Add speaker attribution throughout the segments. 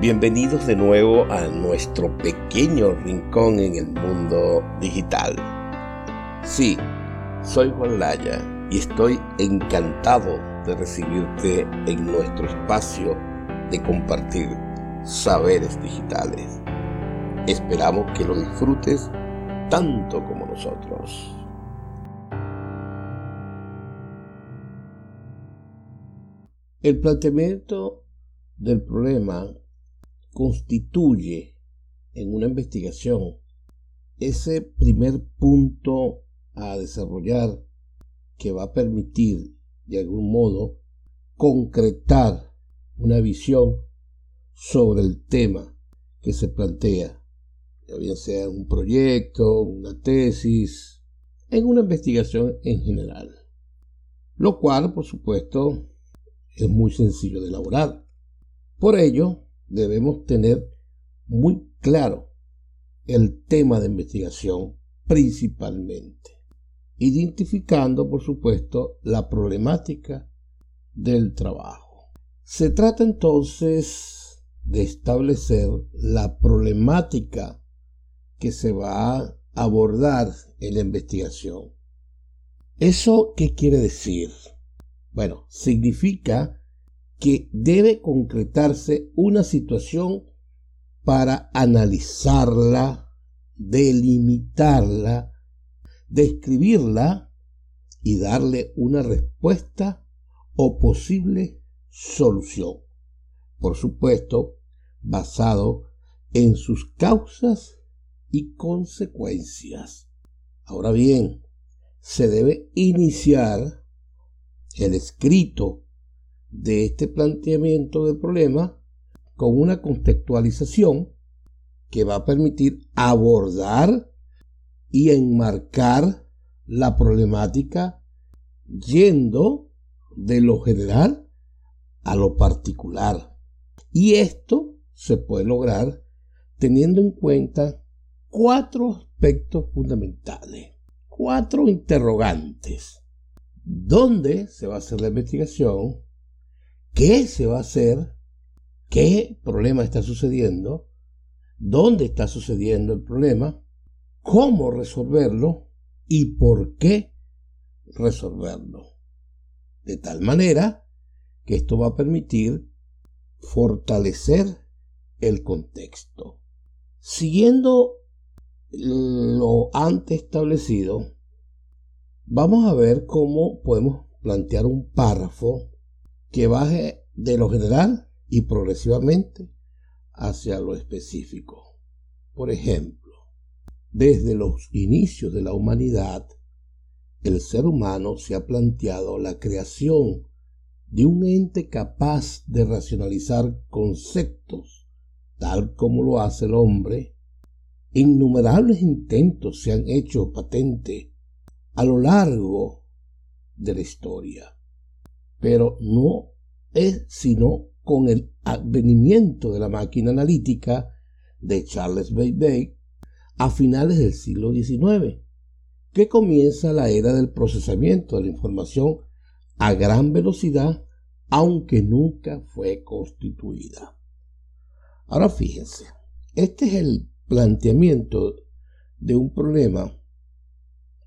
Speaker 1: Bienvenidos de nuevo a nuestro pequeño rincón en el mundo digital. Sí, soy Juan Laya y estoy encantado de recibirte en nuestro espacio de compartir saberes digitales. Esperamos que lo disfrutes tanto como nosotros. El planteamiento del problema constituye en una investigación ese primer punto a desarrollar que va a permitir de algún modo concretar una visión sobre el tema que se plantea, ya bien sea un proyecto, una tesis, en una investigación en general. Lo cual, por supuesto, es muy sencillo de elaborar. Por ello, debemos tener muy claro el tema de investigación principalmente, identificando, por supuesto, la problemática del trabajo. Se trata entonces de establecer la problemática que se va a abordar en la investigación. ¿Eso qué quiere decir? Bueno, significa que debe concretarse una situación para analizarla, delimitarla, describirla y darle una respuesta o posible solución. Por supuesto, basado en sus causas y consecuencias. Ahora bien, se debe iniciar el escrito de este planteamiento del problema con una contextualización que va a permitir abordar y enmarcar la problemática yendo de lo general a lo particular. Y esto se puede lograr teniendo en cuenta cuatro aspectos fundamentales, cuatro interrogantes. ¿Dónde se va a hacer la investigación? ¿Qué se va a hacer? ¿Qué problema está sucediendo? ¿Dónde está sucediendo el problema? ¿Cómo resolverlo? ¿Y por qué resolverlo? De tal manera que esto va a permitir fortalecer el contexto. Siguiendo lo antes establecido, vamos a ver cómo podemos plantear un párrafo que baje de lo general y progresivamente hacia lo específico. Por ejemplo, desde los inicios de la humanidad, el ser humano se ha planteado la creación de un ente capaz de racionalizar conceptos, tal como lo hace el hombre. Innumerables intentos se han hecho patente a lo largo de la historia pero no es sino con el advenimiento de la máquina analítica de Charles Babbage a finales del siglo XIX, que comienza la era del procesamiento de la información a gran velocidad, aunque nunca fue constituida. Ahora fíjense, este es el planteamiento de un problema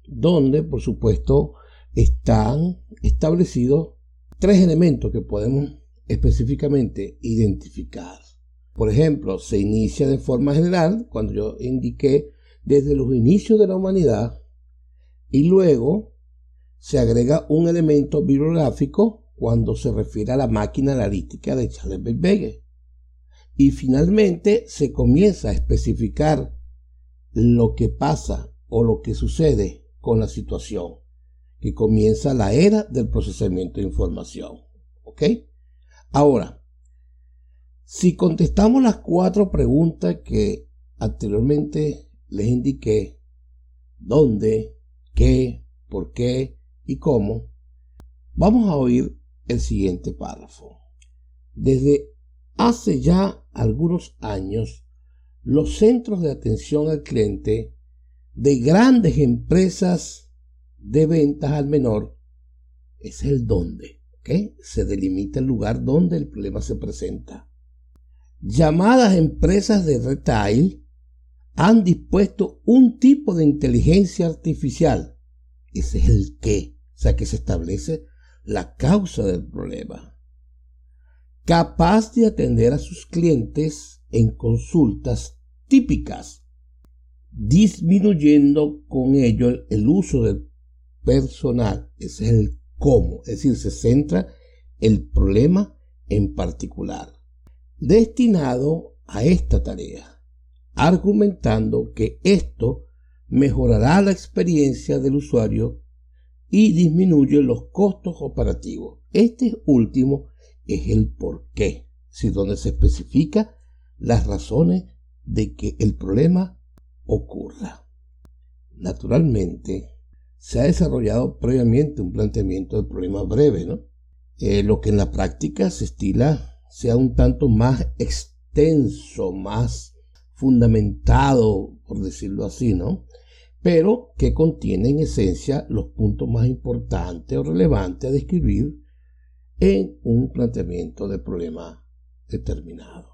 Speaker 1: donde, por supuesto, están establecidos tres elementos que podemos específicamente identificar. Por ejemplo, se inicia de forma general, cuando yo indiqué desde los inicios de la humanidad, y luego se agrega un elemento bibliográfico cuando se refiere a la máquina analítica de Charles Babbage. Y finalmente se comienza a especificar lo que pasa o lo que sucede con la situación que comienza la era del procesamiento de información. ¿Ok? Ahora, si contestamos las cuatro preguntas que anteriormente les indiqué, ¿dónde? ¿Qué? ¿Por qué? ¿Y cómo? Vamos a oír el siguiente párrafo. Desde hace ya algunos años, los centros de atención al cliente de grandes empresas de ventas al menor es el dónde. Se delimita el lugar donde el problema se presenta. llamadas empresas de retail han dispuesto un tipo de inteligencia artificial. Ese es el qué, sea que se establece la causa del problema. Capaz de atender a sus clientes en consultas típicas, disminuyendo con ello el uso del personal. Ese es el cómo, es decir, se centra el problema en particular, destinado a esta tarea, argumentando que esto mejorará la experiencia del usuario y disminuye los costos operativos. Este último es el por qué, si donde se especifica las razones de que el problema ocurra. Naturalmente, se ha desarrollado previamente un planteamiento de problema breve, ¿no? Eh, lo que en la práctica se estila sea un tanto más extenso, más fundamentado, por decirlo así, ¿no? Pero que contiene en esencia los puntos más importantes o relevantes a describir en un planteamiento de problema determinado.